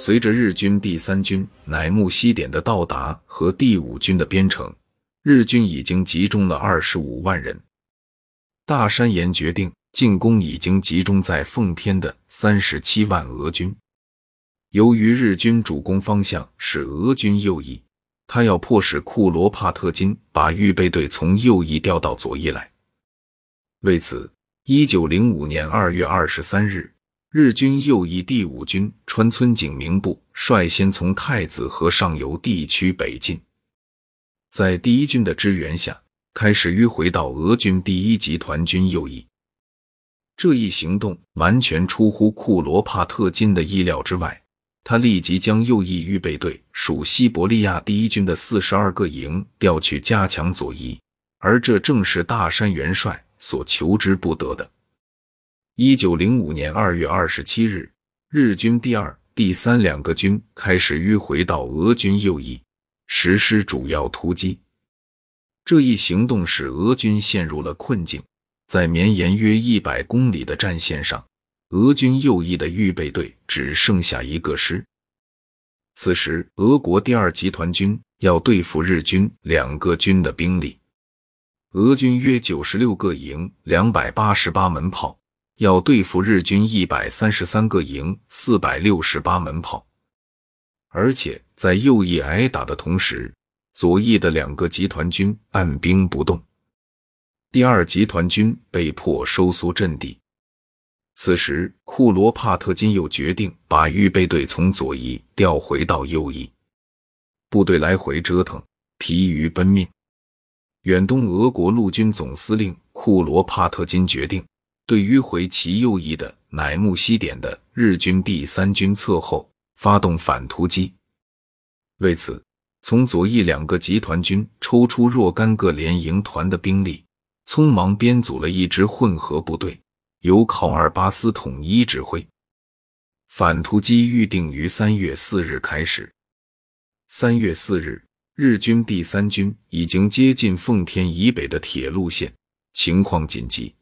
随着日军第三军乃木希典的到达和第五军的编成，日军已经集中了二十五万人。大山岩决定进攻已经集中在奉天的三十七万俄军。由于日军主攻方向是俄军右翼，他要迫使库罗帕特金把预备队从右翼调到左翼来。为此，一九零五年二月二十三日。日军右翼第五军川村景明部率先从太子河上游地区北进，在第一军的支援下，开始迂回到俄军第一集团军右翼。这一行动完全出乎库罗帕特金的意料之外，他立即将右翼预备队属西伯利亚第一军的四十二个营调去加强左翼，而这正是大山元帅所求之不得的。一九零五年二月二十七日，日军第二、第三两个军开始迂回到俄军右翼，实施主要突击。这一行动使俄军陷入了困境。在绵延约一百公里的战线上，俄军右翼的预备队只剩下一个师。此时，俄国第二集团军要对付日军两个军的兵力，俄军约九十六个营，两百八十八门炮。要对付日军一百三十三个营、四百六十八门炮，而且在右翼挨打的同时，左翼的两个集团军按兵不动，第二集团军被迫收缩阵地。此时，库罗帕特金又决定把预备队从左翼调回到右翼，部队来回折腾，疲于奔命。远东俄国陆军总司令库罗帕特金决定。对迂回其右翼的乃木希典的日军第三军侧后发动反突击。为此，从左翼两个集团军抽出若干个连营团的兵力，匆忙编组了一支混合部队，由考尔巴斯统一指挥。反突击预定于三月四日开始。三月四日，日军第三军已经接近奉天以北的铁路线，情况紧急。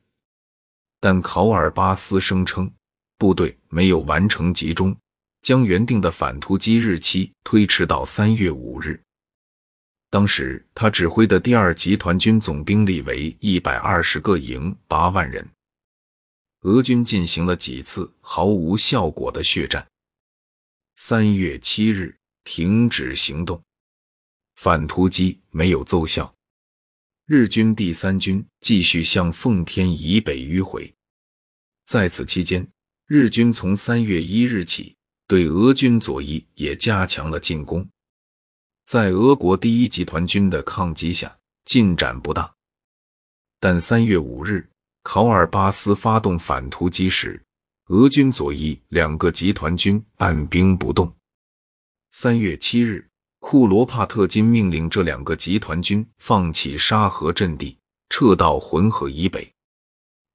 但考尔巴斯声称，部队没有完成集中，将原定的反突击日期推迟到三月五日。当时他指挥的第二集团军总兵力为一百二十个营，八万人。俄军进行了几次毫无效果的血战。三月七日停止行动，反突击没有奏效。日军第三军继续向奉天以北迂回，在此期间，日军从三月一日起对俄军左翼也加强了进攻。在俄国第一集团军的抗击下，进展不大。但三月五日，考尔巴斯发动反突击时，俄军左翼两个集团军按兵不动。三月七日。库罗帕特金命令这两个集团军放弃沙河阵地，撤到浑河以北。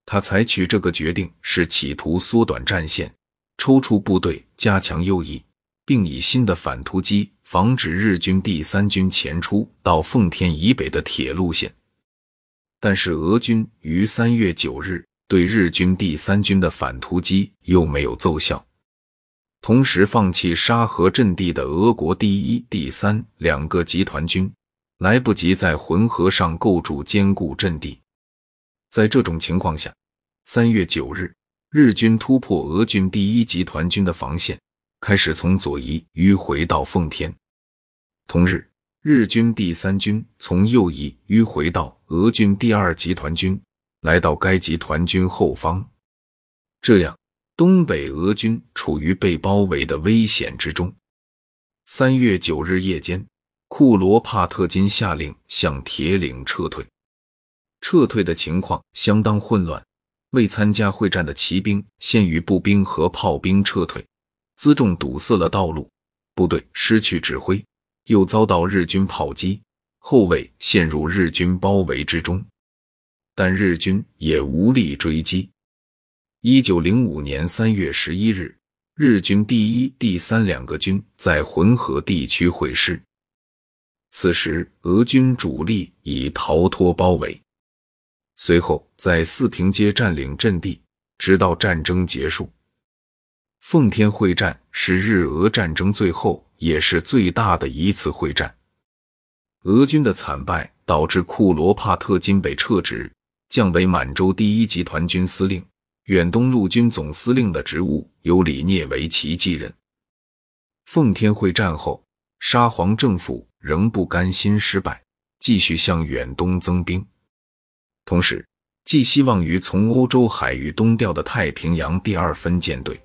他采取这个决定是企图缩短战线，抽出部队加强右翼，并以新的反突击防止日军第三军前出到奉天以北的铁路线。但是俄军于三月九日对日军第三军的反突击又没有奏效。同时放弃沙河阵地的俄国第一、第三两个集团军来不及在浑河上构筑坚固阵地。在这种情况下，三月九日，日军突破俄军第一集团军的防线，开始从左翼迂回到奉天。同日，日军第三军从右翼迂回到俄军第二集团军，来到该集团军后方。这样。东北俄军处于被包围的危险之中。三月九日夜间，库罗帕特金下令向铁岭撤退。撤退的情况相当混乱，未参加会战的骑兵先于步兵和炮兵撤退，辎重堵塞了道路，部队失去指挥，又遭到日军炮击，后卫陷入日军包围之中，但日军也无力追击。一九零五年三月十一日，日军第一、第三两个军在浑河地区会师。此时，俄军主力已逃脱包围，随后在四平街占领阵地，直到战争结束。奉天会战是日俄战争最后也是最大的一次会战。俄军的惨败导致库罗帕特金被撤职，降为满洲第一集团军司令，远东陆军总司令的职务由李聂维奇继任。奉天会战后，沙皇政府仍不甘心失败，继续向远东增兵，同时寄希望于从欧洲海域东调的太平洋第二分舰队。